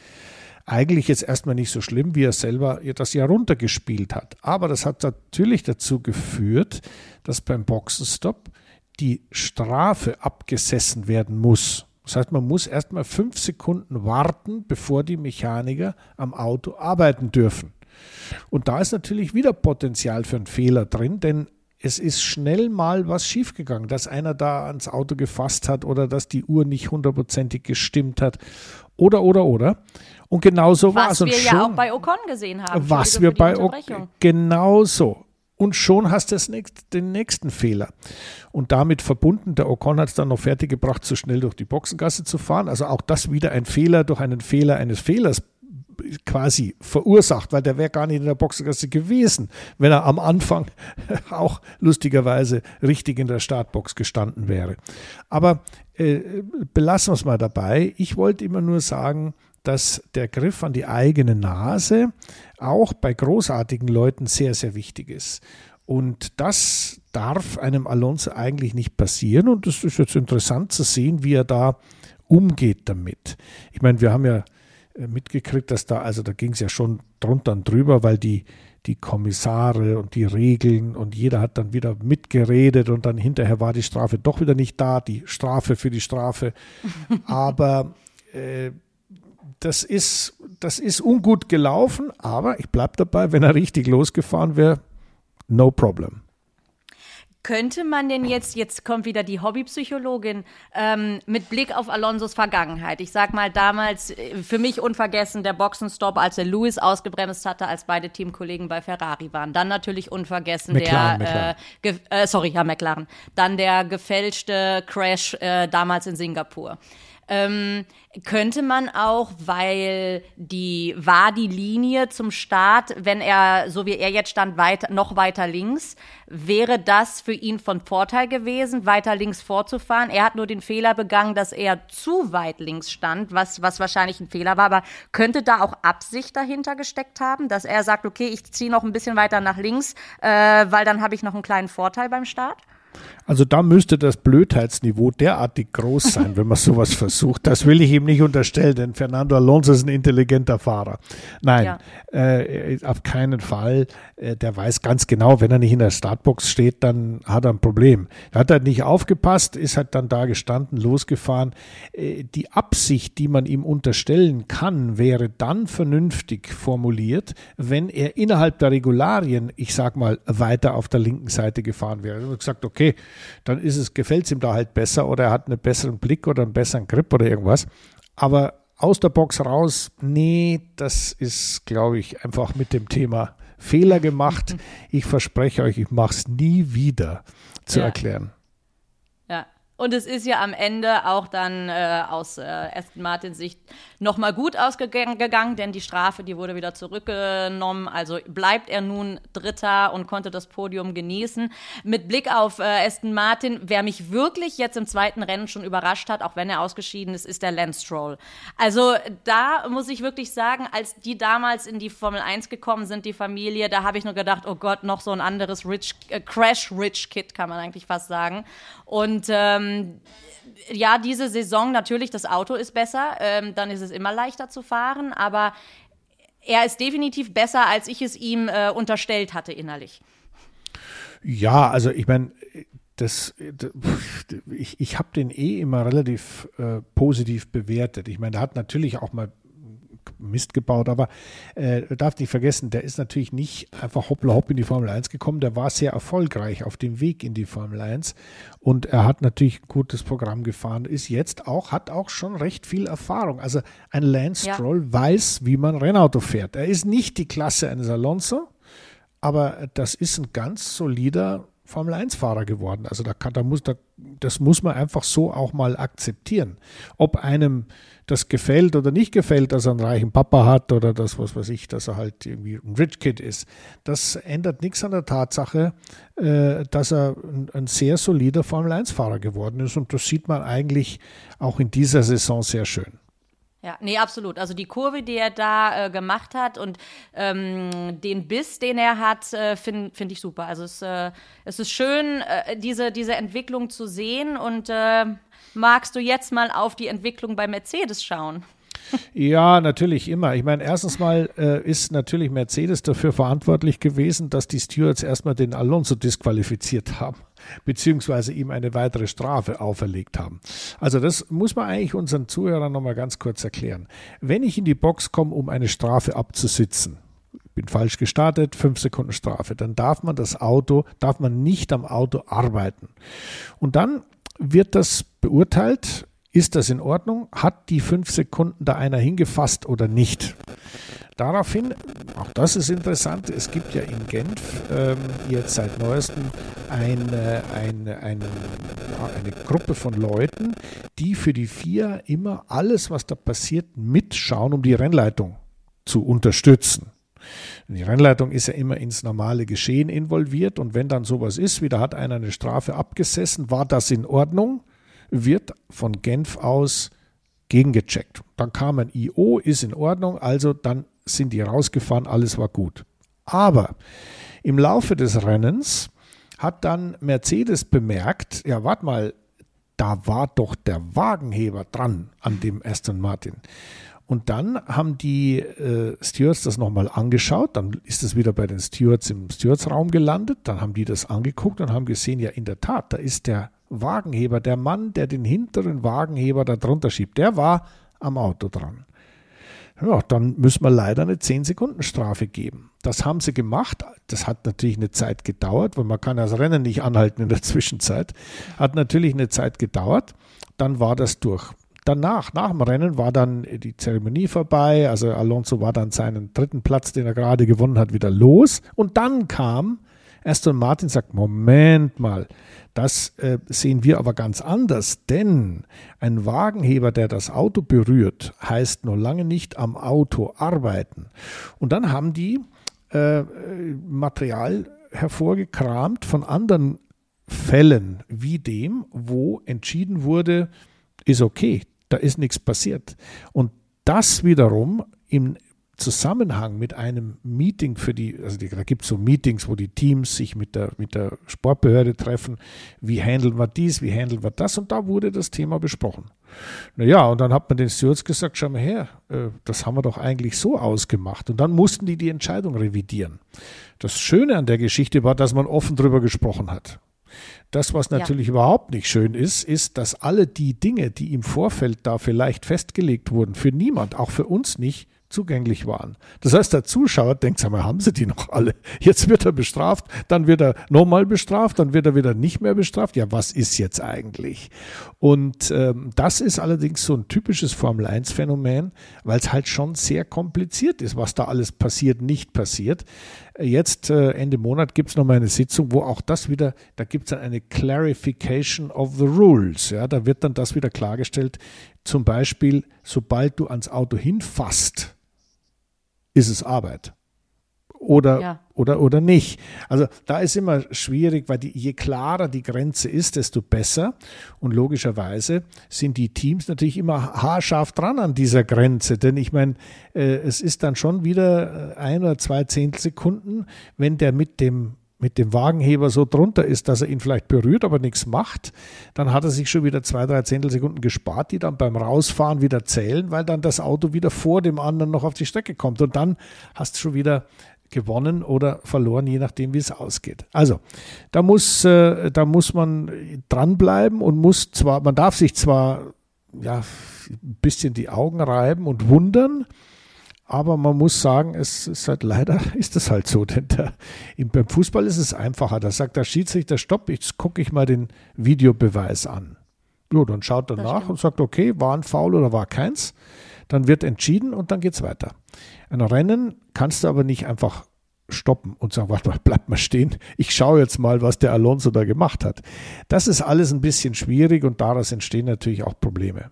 eigentlich jetzt erstmal nicht so schlimm, wie er selber das Jahr runtergespielt hat. Aber das hat natürlich dazu geführt, dass beim Boxenstopp die Strafe abgesessen werden muss. Das heißt, man muss erstmal fünf Sekunden warten, bevor die Mechaniker am Auto arbeiten dürfen. Und da ist natürlich wieder Potenzial für einen Fehler drin, denn es ist schnell mal was schiefgegangen, dass einer da ans Auto gefasst hat oder dass die Uhr nicht hundertprozentig gestimmt hat oder, oder, oder. Und genau so war es. Was wir schon, ja auch bei Ocon gesehen haben. Was wir bei Ocon, genau so. Und schon hast du nächst, den nächsten Fehler. Und damit verbunden, der Ocon hat es dann noch fertiggebracht, zu schnell durch die Boxengasse zu fahren. Also auch das wieder ein Fehler durch einen Fehler eines Fehlers quasi verursacht, weil der wäre gar nicht in der Boxengasse gewesen, wenn er am Anfang auch lustigerweise richtig in der Startbox gestanden wäre. Aber äh, belassen wir es mal dabei. Ich wollte immer nur sagen, dass der Griff an die eigene Nase auch bei großartigen Leuten sehr, sehr wichtig ist. Und das darf einem Alonso eigentlich nicht passieren. Und es ist jetzt interessant zu sehen, wie er da umgeht damit. Ich meine, wir haben ja äh, mitgekriegt, dass da, also da ging es ja schon drunter und drüber, weil die, die Kommissare und die Regeln und jeder hat dann wieder mitgeredet und dann hinterher war die Strafe doch wieder nicht da, die Strafe für die Strafe. Aber äh, das ist, das ist ungut gelaufen, aber ich bleibe dabei, wenn er richtig losgefahren wäre, no problem. Könnte man denn jetzt, jetzt kommt wieder die Hobbypsychologin, ähm, mit Blick auf Alonsos Vergangenheit, ich sag mal damals, äh, für mich unvergessen, der Boxenstopp, als er Lewis ausgebremst hatte, als beide Teamkollegen bei Ferrari waren. Dann natürlich unvergessen McLaren, der, McLaren. Äh, äh, sorry, ja, McLaren. Dann der gefälschte Crash äh, damals in Singapur. Ähm, könnte man auch, weil die war die Linie zum Start, wenn er, so wie er jetzt stand, weiter, noch weiter links, wäre das für ihn von Vorteil gewesen, weiter links vorzufahren. Er hat nur den Fehler begangen, dass er zu weit links stand, was, was wahrscheinlich ein Fehler war. Aber könnte da auch Absicht dahinter gesteckt haben, dass er sagt, okay, ich ziehe noch ein bisschen weiter nach links, äh, weil dann habe ich noch einen kleinen Vorteil beim Start? Also da müsste das Blödheitsniveau derartig groß sein, wenn man sowas versucht. Das will ich ihm nicht unterstellen, denn Fernando Alonso ist ein intelligenter Fahrer. Nein, ja. äh, auf keinen Fall. Äh, der weiß ganz genau, wenn er nicht in der Startbox steht, dann hat er ein Problem. Da hat er nicht aufgepasst, ist halt dann da gestanden, losgefahren. Äh, die Absicht, die man ihm unterstellen kann, wäre dann vernünftig formuliert, wenn er innerhalb der Regularien, ich sag mal, weiter auf der linken Seite gefahren wäre. Und gesagt, okay, okay, dann ist es, gefällt es ihm da halt besser oder er hat einen besseren Blick oder einen besseren Grip oder irgendwas. Aber aus der Box raus, nee, das ist, glaube ich, einfach mit dem Thema Fehler gemacht. Ich verspreche euch, ich mache es nie wieder zu ja. erklären. Und es ist ja am Ende auch dann äh, aus äh, Aston Martins Sicht nochmal gut ausgegangen, denn die Strafe, die wurde wieder zurückgenommen. Also bleibt er nun Dritter und konnte das Podium genießen. Mit Blick auf äh, Aston Martin, wer mich wirklich jetzt im zweiten Rennen schon überrascht hat, auch wenn er ausgeschieden ist, ist der Lance Stroll. Also da muss ich wirklich sagen, als die damals in die Formel 1 gekommen sind, die Familie, da habe ich nur gedacht, oh Gott, noch so ein anderes Rich, äh, Crash-Rich-Kit, kann man eigentlich fast sagen. Und ähm, ja, diese Saison natürlich, das Auto ist besser, ähm, dann ist es immer leichter zu fahren, aber er ist definitiv besser, als ich es ihm äh, unterstellt hatte innerlich. Ja, also ich meine, das, ich, ich habe den eh immer relativ äh, positiv bewertet. Ich meine, er hat natürlich auch mal Mist gebaut, aber äh, darf nicht vergessen, der ist natürlich nicht einfach hoppla hopp in die Formel 1 gekommen, der war sehr erfolgreich auf dem Weg in die Formel 1 und er hat natürlich ein gutes Programm gefahren, ist jetzt auch, hat auch schon recht viel Erfahrung. Also ein Lance ja. Stroll weiß, wie man Rennauto fährt. Er ist nicht die Klasse eines Alonso, aber das ist ein ganz solider Formel-1-Fahrer geworden. Also da, kann, da muss, da, das muss man einfach so auch mal akzeptieren. Ob einem das gefällt oder nicht gefällt, dass er einen reichen Papa hat oder das, was weiß ich, dass er halt irgendwie ein Rich Kid ist, das ändert nichts an der Tatsache, äh, dass er ein, ein sehr solider Formel-1-Fahrer geworden ist. Und das sieht man eigentlich auch in dieser Saison sehr schön. Ja, nee, absolut. Also die Kurve, die er da äh, gemacht hat und ähm, den Biss, den er hat, äh, finde find ich super. Also es, äh, es ist schön, äh, diese, diese Entwicklung zu sehen. Und äh, magst du jetzt mal auf die Entwicklung bei Mercedes schauen? Ja, natürlich immer. Ich meine, erstens mal äh, ist natürlich Mercedes dafür verantwortlich gewesen, dass die Stewards erstmal den Alonso disqualifiziert haben, beziehungsweise ihm eine weitere Strafe auferlegt haben. Also das muss man eigentlich unseren Zuhörern nochmal ganz kurz erklären. Wenn ich in die Box komme, um eine Strafe abzusitzen, bin falsch gestartet, fünf Sekunden Strafe, dann darf man das Auto, darf man nicht am Auto arbeiten. Und dann wird das beurteilt ist das in Ordnung? Hat die fünf Sekunden da einer hingefasst oder nicht? Daraufhin, auch das ist interessant, es gibt ja in Genf ähm, jetzt seit neuestem eine, eine, eine, eine Gruppe von Leuten, die für die vier immer alles, was da passiert, mitschauen, um die Rennleitung zu unterstützen. Die Rennleitung ist ja immer ins normale Geschehen involviert und wenn dann sowas ist, wie da hat einer eine Strafe abgesessen, war das in Ordnung? Wird von Genf aus gegengecheckt. Dann kam ein IO, ist in Ordnung, also dann sind die rausgefahren, alles war gut. Aber im Laufe des Rennens hat dann Mercedes bemerkt, ja, warte mal, da war doch der Wagenheber dran an dem Aston Martin. Und dann haben die äh, Stewards das nochmal angeschaut, dann ist es wieder bei den Stewards im Stewards-Raum gelandet, dann haben die das angeguckt und haben gesehen, ja in der Tat, da ist der Wagenheber, der Mann, der den hinteren Wagenheber da drunter schiebt, der war am Auto dran. Ja, dann müssen wir leider eine 10-Sekunden-Strafe geben. Das haben sie gemacht. Das hat natürlich eine Zeit gedauert, weil man kann das Rennen nicht anhalten in der Zwischenzeit. Hat natürlich eine Zeit gedauert. Dann war das durch. Danach, nach dem Rennen, war dann die Zeremonie vorbei. Also Alonso war dann seinen dritten Platz, den er gerade gewonnen hat, wieder los. Und dann kam Aston Martin, sagt, Moment mal, das äh, sehen wir aber ganz anders, denn ein Wagenheber, der das Auto berührt, heißt noch lange nicht am Auto arbeiten. Und dann haben die äh, Material hervorgekramt von anderen Fällen wie dem, wo entschieden wurde, ist okay, da ist nichts passiert. Und das wiederum im Zusammenhang mit einem Meeting für die, also die, da gibt es so Meetings, wo die Teams sich mit der, mit der Sportbehörde treffen, wie handeln wir dies, wie handeln wir das und da wurde das Thema besprochen. Naja, und dann hat man den Stewards gesagt, schau mal her, äh, das haben wir doch eigentlich so ausgemacht. Und dann mussten die die Entscheidung revidieren. Das Schöne an der Geschichte war, dass man offen drüber gesprochen hat. Das, was natürlich ja. überhaupt nicht schön ist, ist, dass alle die Dinge, die im Vorfeld da vielleicht festgelegt wurden, für niemand, auch für uns nicht, zugänglich waren. Das heißt, der Zuschauer denkt, sag mal, haben sie die noch alle? Jetzt wird er bestraft, dann wird er nochmal bestraft, dann wird er wieder nicht mehr bestraft. Ja, was ist jetzt eigentlich? Und ähm, das ist allerdings so ein typisches Formel-1-Phänomen, weil es halt schon sehr kompliziert ist, was da alles passiert, nicht passiert. Jetzt äh, Ende Monat gibt es nochmal eine Sitzung, wo auch das wieder, da gibt es dann eine Clarification of the Rules. Ja, da wird dann das wieder klargestellt. Zum Beispiel, sobald du ans Auto hinfasst, ist es Arbeit. Oder, ja. oder, oder nicht. Also da ist immer schwierig, weil die, je klarer die Grenze ist, desto besser. Und logischerweise sind die Teams natürlich immer haarscharf dran an dieser Grenze. Denn ich meine, äh, es ist dann schon wieder ein oder zwei Zehntelsekunden, wenn der mit dem mit dem Wagenheber so drunter ist, dass er ihn vielleicht berührt, aber nichts macht, dann hat er sich schon wieder zwei, drei Zehntelsekunden gespart, die dann beim Rausfahren wieder zählen, weil dann das Auto wieder vor dem anderen noch auf die Strecke kommt. Und dann hast du schon wieder gewonnen oder verloren, je nachdem, wie es ausgeht. Also, da muss, äh, da muss man dranbleiben und muss zwar, man darf sich zwar ja, ein bisschen die Augen reiben und wundern, aber man muss sagen, es ist halt leider, ist es halt so. Denn der, beim Fußball ist es einfacher. Da sagt der Schiedsrichter, stopp, jetzt gucke ich mal den Videobeweis an. Ja, dann schaut er nach und sagt, okay, war ein Foul oder war keins. Dann wird entschieden und dann geht es weiter. Ein Rennen kannst du aber nicht einfach stoppen und sagen, warte mal, bleib mal stehen. Ich schaue jetzt mal, was der Alonso da gemacht hat. Das ist alles ein bisschen schwierig und daraus entstehen natürlich auch Probleme.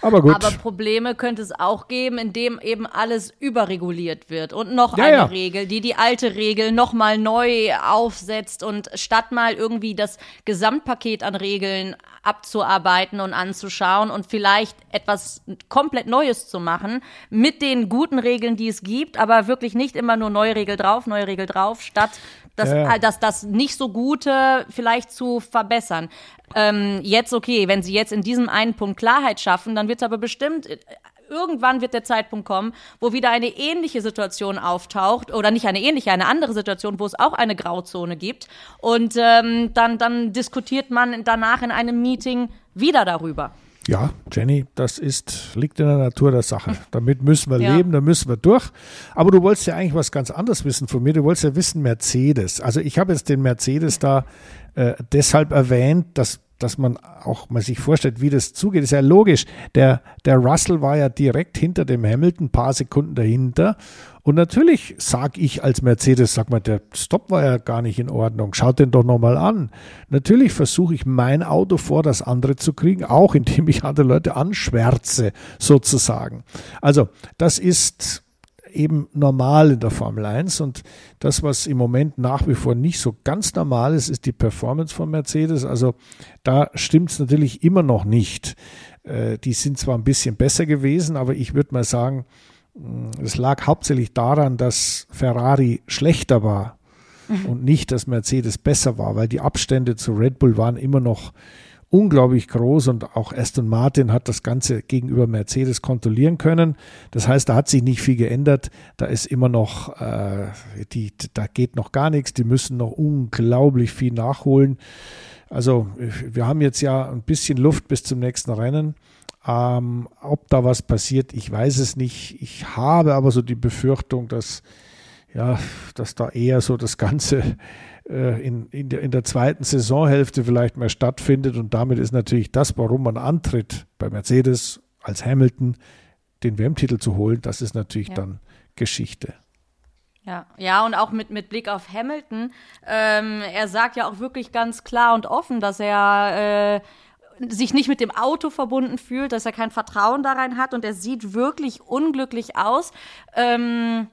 Aber gut. Aber Probleme könnte es auch geben, indem eben alles überreguliert wird und noch ja, eine ja. Regel, die die alte Regel nochmal neu aufsetzt und statt mal irgendwie das Gesamtpaket an Regeln abzuarbeiten und anzuschauen und vielleicht etwas komplett Neues zu machen mit den guten Regeln, die es gibt, aber wirklich nicht immer nur neue Regel drauf, neue Regel drauf, statt das, Ja, ja. das, das nicht so Gute vielleicht zu verbessern. Ähm, jetzt okay, wenn sie jetzt in diesem einen Punkt Klarheit schaffen, dann wird es aber bestimmt äh, irgendwann wird der Zeitpunkt kommen, wo wieder eine ähnliche Situation auftaucht oder nicht eine ähnliche, eine andere Situation, wo es auch eine Grauzone gibt und ähm, dann dann diskutiert man danach in einem Meeting wieder darüber. Ja, Jenny, das ist, liegt in der Natur der Sache. Damit müssen wir Ja. leben, da müssen wir durch. Aber du wolltest ja eigentlich was ganz anderes wissen von mir. Du wolltest ja wissen, Mercedes. Also ich habe jetzt den Mercedes da äh, deshalb erwähnt, dass, dass man auch mal sich vorstellt, wie das zugeht. Ist ja logisch. Der, der Russell war ja direkt hinter dem Hamilton, ein paar Sekunden dahinter. Und natürlich sage ich als Mercedes, sag mal, der Stopp war ja gar nicht in Ordnung. Schaut den doch nochmal an. Natürlich versuche ich mein Auto vor das andere zu kriegen, auch indem ich andere Leute anschwärze, sozusagen. Also, das ist eben normal in der Formel 1 und das, was im Moment nach wie vor nicht so ganz normal ist, ist die Performance von Mercedes. Also da stimmt es natürlich immer noch nicht. Äh, die sind zwar ein bisschen besser gewesen, aber ich würde mal sagen, es lag hauptsächlich daran, dass Ferrari schlechter war und nicht, dass Mercedes besser war, weil die Abstände zu Red Bull waren immer noch unglaublich groß und auch Aston Martin hat das Ganze gegenüber Mercedes kontrollieren können. Das heißt, da hat sich nicht viel geändert. Da ist immer noch, äh, die, da geht noch gar nichts. Die müssen noch unglaublich viel nachholen. Also wir haben jetzt ja ein bisschen Luft bis zum nächsten Rennen. Ähm, ob da was passiert, ich weiß es nicht. Ich habe aber so die Befürchtung, dass ja, dass da eher so das Ganze in, in, der, in der zweiten Saisonhälfte vielleicht mal stattfindet. Und damit ist natürlich das, warum man antritt bei Mercedes als Hamilton, den WM-Titel zu holen, das ist natürlich Ja. dann Geschichte. Ja, ja, und auch mit, mit Blick auf Hamilton. Ähm, er sagt ja auch wirklich ganz klar und offen, dass er äh, sich nicht mit dem Auto verbunden fühlt, dass er kein Vertrauen darein hat und er sieht wirklich unglücklich aus. Ähm,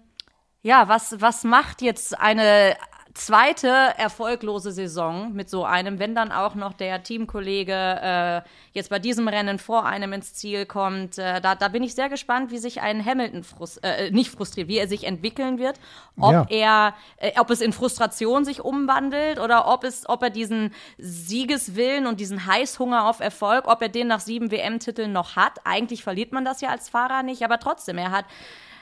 ja, was, was macht jetzt eine zweite erfolglose Saison mit so einem, wenn dann auch noch der Teamkollege äh, jetzt bei diesem Rennen vor einem ins Ziel kommt. Äh, da, da bin ich sehr gespannt, wie sich ein Hamilton frus äh, nicht frustriert, wie er sich entwickeln wird, ob Ja. er, äh, ob es in Frustration sich umwandelt oder ob es, ob er diesen Siegeswillen und diesen Heißhunger auf Erfolg, ob er den nach sieben WM-Titeln noch hat. Eigentlich verliert man das ja als Fahrer nicht, aber trotzdem, er hat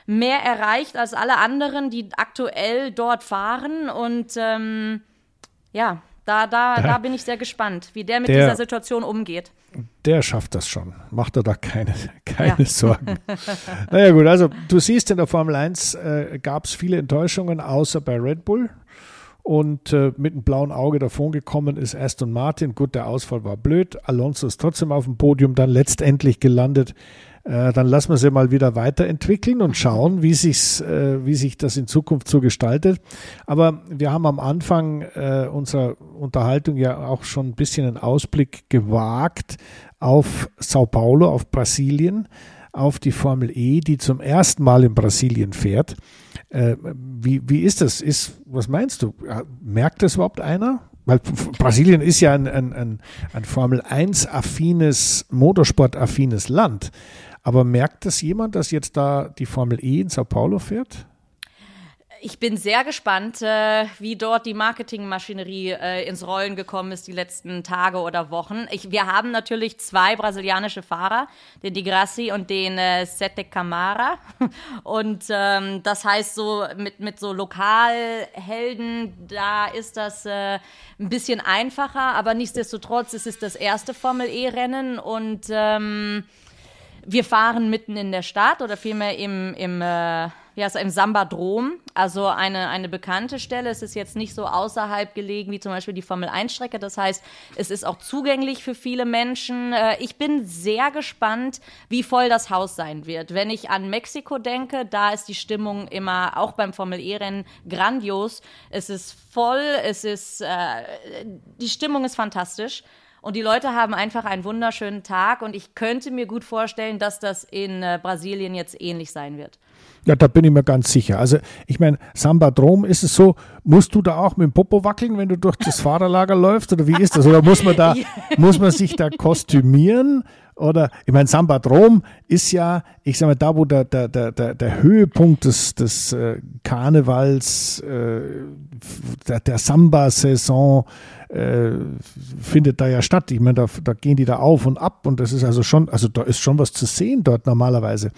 mehr erreicht als alle anderen, die aktuell dort fahren. Und ähm, ja, da, da, da bin ich sehr gespannt, wie der mit Der- dieser Situation umgeht. Der schafft das schon. Macht er da keine, keine Ja. Sorgen. naja gut, also du siehst, in der Formel 1 äh, gab es viele Enttäuschungen, außer bei Red Bull. Und äh, mit einem blauen Auge davongekommen ist Aston Martin. Gut, der Ausfall war blöd. Alonso ist trotzdem auf dem Podium dann letztendlich gelandet. Äh, dann lassen wir sie mal wieder weiterentwickeln und schauen, wie, sich's, äh, wie sich das in Zukunft so gestaltet. Aber wir haben am Anfang äh, unserer Unterhaltung ja auch schon ein bisschen einen Ausblick gewagt auf Sao Paulo, auf Brasilien, auf die Formel E, die zum ersten Mal in Brasilien fährt. Äh, wie, wie ist das? Ist, was meinst du? Ja, Merkt das überhaupt einer? Weil Brasilien ist ja ein, ein, ein, ein Formel 1-affines, Motorsport-affines Land. Aber merkt das jemand, dass jetzt da die Formel E in Sao Paulo fährt? Ich bin sehr gespannt, äh, wie dort die Marketingmaschinerie äh, ins Rollen gekommen ist die letzten Tage oder Wochen. Ich, wir haben natürlich zwei brasilianische Fahrer, den Di Grassi und den äh, Sete Camara. Und ähm, das heißt so mit, mit so Lokalhelden, da ist das äh, ein bisschen einfacher, aber nichtsdestotrotz es ist das erste Formel E-Rennen und ähm, wir fahren mitten in der Stadt oder vielmehr im, im, äh, wie heißt, im Sambadrom, also eine, eine bekannte Stelle. Es ist jetzt nicht so außerhalb gelegen wie zum Beispiel die Formel-1-Strecke. Das heißt, es ist auch zugänglich für viele Menschen. Äh, ich bin sehr gespannt, wie voll das Haus sein wird. Wenn ich an Mexiko denke, da ist die Stimmung immer, auch beim Formel-E-Rennen, grandios. Es ist voll, es ist, äh, die Stimmung ist fantastisch. Und die Leute haben einfach einen wunderschönen Tag und ich könnte mir gut vorstellen, dass das in äh, Brasilien jetzt ähnlich sein wird. Ja, da bin ich mir ganz sicher. Also ich meine, Sambadrom ist es so, musst du da auch mit dem Popo wackeln, wenn du durch das Fahrerlager läufst oder wie ist das? Oder muss man da, muss man sich da kostümieren? Oder ich meine, Sambadrom ist ja, ich sag mal, da wo der, der, der, der Höhepunkt des, des äh, Karnevals, äh, der, der Samba-Saison äh, findet da ja statt. Ich meine, da, da gehen die da auf und ab und das ist also schon, also da ist schon was zu sehen dort normalerweise.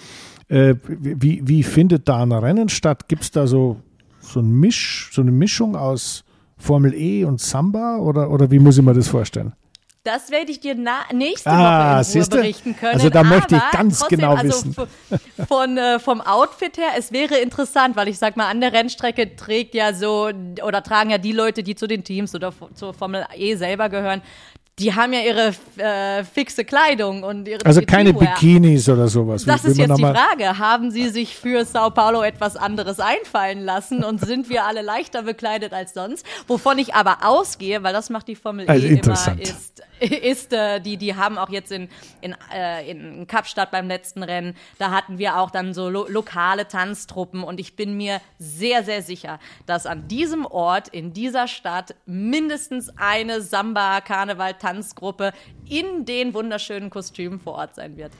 Äh, wie, wie findet da ein Rennen statt? Gibt es da so, so, ein Misch, so eine Mischung aus Formel E und Samba oder, oder wie muss ich mir das vorstellen? Das werde ich dir nächste ah, Woche in Ruhe berichten können. Also da möchte ich ganz trotzdem, genau also wissen. Von, äh, vom Outfit her, es wäre interessant, weil ich sag mal, an der Rennstrecke trägt ja so oder tragen ja die Leute, die zu den Teams oder zur Formel E selber gehören, die haben ja ihre äh, fixe Kleidung und ihre Also keine Teamwear. Bikinis oder sowas. Das ist jetzt die Frage. Haben sie sich für Sao Paulo etwas anderes einfallen lassen und sind wir alle leichter bekleidet als sonst? Wovon ich aber ausgehe, weil das macht die Formel also E immer, ist, ist äh, die, die haben auch jetzt in, in, äh, in Kapstadt beim letzten Rennen, da hatten wir auch dann so lo lokale Tanztruppen und ich bin mir sehr, sehr sicher, dass an diesem Ort, in dieser Stadt mindestens eine Samba-Karneval-Tanzgruppe in den wunderschönen Kostümen vor Ort sein wird.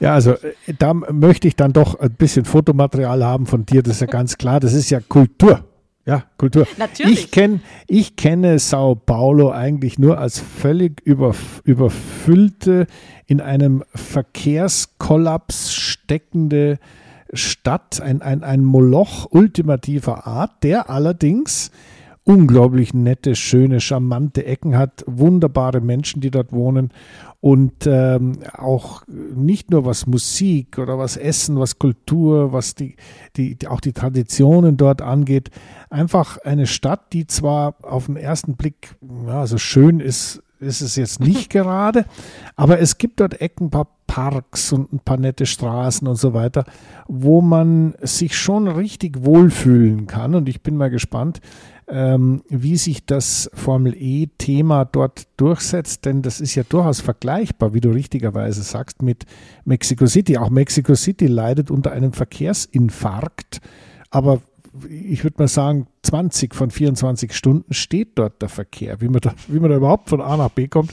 ja, also äh, da möchte ich dann doch ein bisschen Fotomaterial haben von dir, das ist ja ganz klar, das ist ja Kultur. Ja, Kultur. Natürlich. Ich, kenn, ich kenne Sao Paulo eigentlich nur als völlig überf überfüllte, in einem Verkehrskollaps steckende Stadt, ein, ein, ein Moloch ultimativer Art, der allerdings unglaublich nette, schöne, charmante Ecken hat, wunderbare Menschen, die dort wohnen und ähm, auch nicht nur was Musik oder was Essen, was Kultur, was die, die, auch die Traditionen dort angeht, einfach eine Stadt, die zwar auf den ersten Blick ja, so schön ist, ist es jetzt nicht gerade, aber es gibt dort Ecken, ein paar Parks und ein paar nette Straßen und so weiter, wo man sich schon richtig wohlfühlen kann. Und ich bin mal gespannt, ähm, wie sich das Formel E-Thema dort durchsetzt, denn das ist ja durchaus vergleichbar, wie du richtigerweise sagst, mit Mexico City. Auch Mexico City leidet unter einem Verkehrsinfarkt, aber ich würde mal sagen, 20 von 24 Stunden steht dort der Verkehr. Wie man da, wie man da überhaupt von A nach B kommt,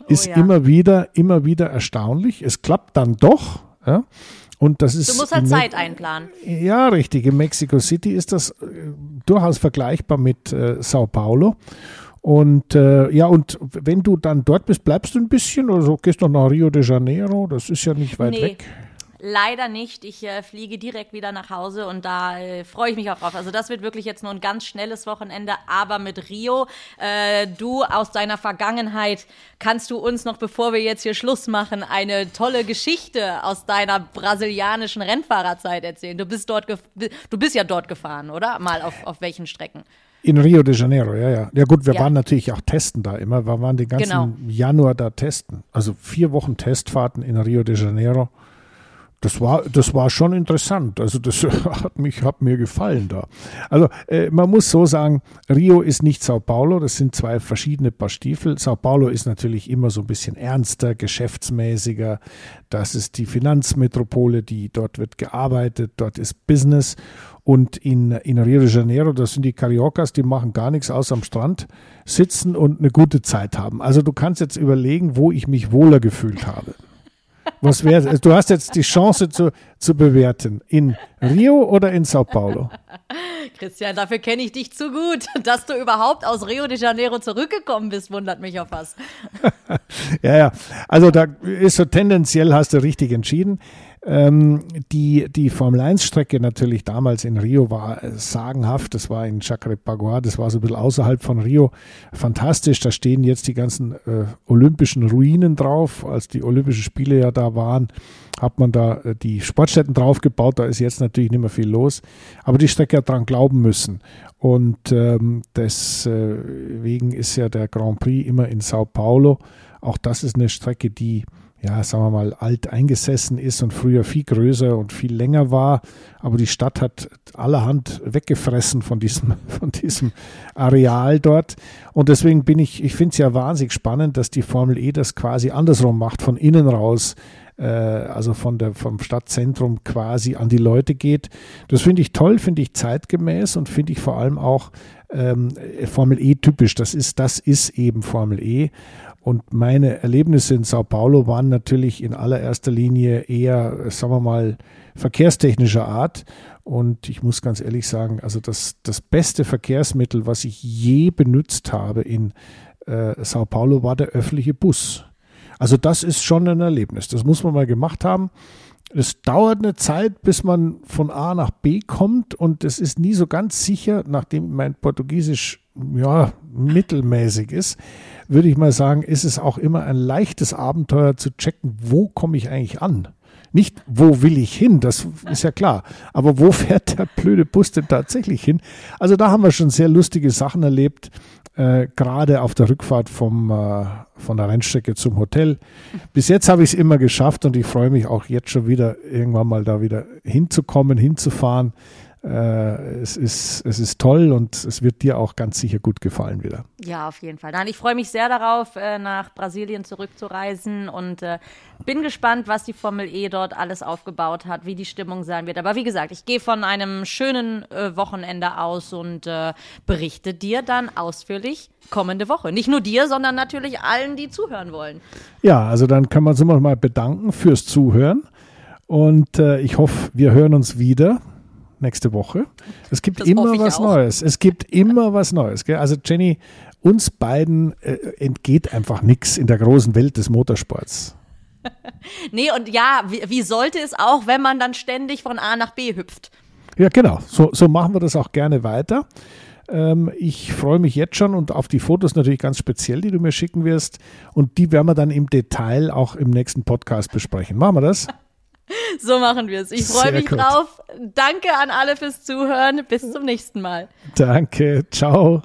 oh ist oh ja. immer wieder, immer wieder erstaunlich. Es klappt dann doch. Ja? Und das ist du musst halt Zeit einplanen. Ja, richtig. In Mexico City ist das äh, durchaus vergleichbar mit äh, Sao Paulo. Und äh, ja, und wenn du dann dort bist, bleibst du ein bisschen oder so, gehst du nach Rio de Janeiro, das ist ja nicht weit nee. weg. Leider nicht. Ich äh, fliege direkt wieder nach Hause und da äh, freue ich mich auch drauf. Also das wird wirklich jetzt nur ein ganz schnelles Wochenende, aber mit Rio. Äh, du aus deiner Vergangenheit kannst du uns noch, bevor wir jetzt hier Schluss machen, eine tolle Geschichte aus deiner brasilianischen Rennfahrerzeit erzählen. Du bist dort, du bist ja dort gefahren, oder? Mal auf, auf welchen Strecken? In Rio de Janeiro, ja, ja. Ja gut, wir ja. waren natürlich auch testen da immer. Wir waren den ganzen genau. Januar da testen. Also vier Wochen Testfahrten in Rio de Janeiro das war, das war schon interessant. Also das hat mich, hat mir gefallen da. Also äh, man muss so sagen, Rio ist nicht Sao Paulo, das sind zwei verschiedene Paar Stiefel. Sao Paulo ist natürlich immer so ein bisschen ernster, geschäftsmäßiger. Das ist die Finanzmetropole, die dort wird gearbeitet, dort ist Business. Und in, in Rio de Janeiro, das sind die Cariocas, die machen gar nichts außer am Strand sitzen und eine gute Zeit haben. Also du kannst jetzt überlegen, wo ich mich wohler gefühlt habe. Was wäre Du hast jetzt die Chance zu, zu bewerten. In Rio oder in Sao Paulo? Christian, dafür kenne ich dich zu gut. Dass du überhaupt aus Rio de Janeiro zurückgekommen bist, wundert mich auf was. ja, ja. Also da ist so tendenziell hast du richtig entschieden. Ähm, die, die Formel 1-Strecke natürlich damals in Rio war äh, sagenhaft. Das war in Jacarepaguá, das war so ein bisschen außerhalb von Rio. Fantastisch. Da stehen jetzt die ganzen äh, olympischen Ruinen drauf. Als die Olympischen Spiele ja da waren, hat man da äh, die Sportstätten draufgebaut. Da ist jetzt natürlich nicht mehr viel los. Aber die Strecke hat dran glauben müssen. Und ähm, deswegen ist ja der Grand Prix immer in Sao Paulo. Auch das ist eine Strecke, die ja, sagen wir mal, alt eingesessen ist und früher viel größer und viel länger war. Aber die Stadt hat allerhand weggefressen von diesem, von diesem Areal dort. Und deswegen bin ich, ich finde es ja wahnsinnig spannend, dass die Formel E das quasi andersrum macht, von innen raus äh, also von der, vom Stadtzentrum quasi an die Leute geht. Das finde ich toll, finde ich zeitgemäß und finde ich vor allem auch ähm, Formel E typisch. Das ist, das ist eben Formel E. Und meine Erlebnisse in Sao Paulo waren natürlich in allererster Linie eher, sagen wir mal, verkehrstechnischer Art. Und ich muss ganz ehrlich sagen, also das, das beste Verkehrsmittel, was ich je benutzt habe in äh, Sao Paulo, war der öffentliche Bus. Also das ist schon ein Erlebnis. Das muss man mal gemacht haben. Es dauert eine Zeit, bis man von A nach B kommt und es ist nie so ganz sicher, nachdem mein Portugiesisch ja mittelmäßig ist, würde ich mal sagen, ist es auch immer ein leichtes Abenteuer zu checken, wo komme ich eigentlich an? Nicht, wo will ich hin, das ist ja klar. Aber wo fährt der blöde Bus denn tatsächlich hin? Also da haben wir schon sehr lustige Sachen erlebt äh, gerade auf der Rückfahrt vom, äh, von der Rennstrecke zum Hotel. Bis jetzt habe ich es immer geschafft und ich freue mich auch jetzt schon wieder, irgendwann mal da wieder hinzukommen, hinzufahren. Äh, es, ist, es ist toll und es wird dir auch ganz sicher gut gefallen wieder. Ja, auf jeden Fall. Nein, ich freue mich sehr darauf, äh, nach Brasilien zurückzureisen und äh, bin gespannt, was die Formel E dort alles aufgebaut hat, wie die Stimmung sein wird. Aber wie gesagt, ich gehe von einem schönen Wochenende aus und berichte dir dann ausführlich kommende Woche. Nicht nur dir, sondern natürlich allen, die zuhören wollen. Ja, also dann können wir uns immer mal bedanken fürs Zuhören. Und ich hoffe, wir hören uns wieder nächste Woche. Es gibt das immer was auch. Neues. Es gibt immer was Neues. Gell? Also Jenny, uns beiden äh, entgeht einfach nichts in der großen Welt des Motorsports. nee, und ja, wie, wie, sollte es auch, wenn man dann ständig von A nach B hüpft? Ja, genau. So, so machen wir das auch gerne weiter. Ähm, ich freue mich jetzt schon und auf die Fotos natürlich ganz speziell, die du mir schicken wirst. Und die werden wir dann im Detail auch im nächsten Podcast besprechen. Machen wir das? So machen wir es. Ich freue mich gut. drauf. Danke an alle fürs Zuhören. Bis zum nächsten Mal. Danke. Ciao.